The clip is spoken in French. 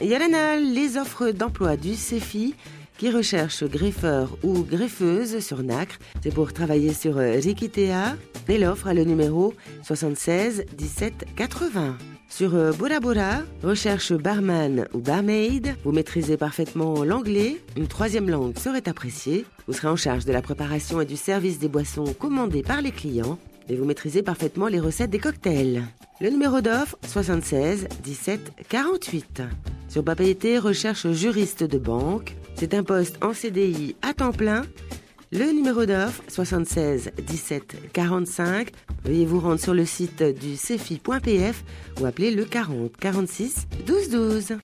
Yalana, les offres d'emploi du CEFI qui recherche greffeur ou greffeuse sur Nacre. C'est pour travailler sur Rikitea et l'offre a le numéro 76 17 80. Sur euh, Bora Bora, recherche barman ou barmaid. Vous maîtrisez parfaitement l'anglais. Une troisième langue serait appréciée. Vous serez en charge de la préparation et du service des boissons commandées par les clients. Et vous maîtrisez parfaitement les recettes des cocktails. Le numéro d'offre 76 17 48. Sur Papeete, recherche juriste de banque. C'est un poste en CDI à temps plein le numéro d'offre 76 17 45. Veuillez vous rendre sur le site du cefi.pf ou appeler le 40 46 12 12.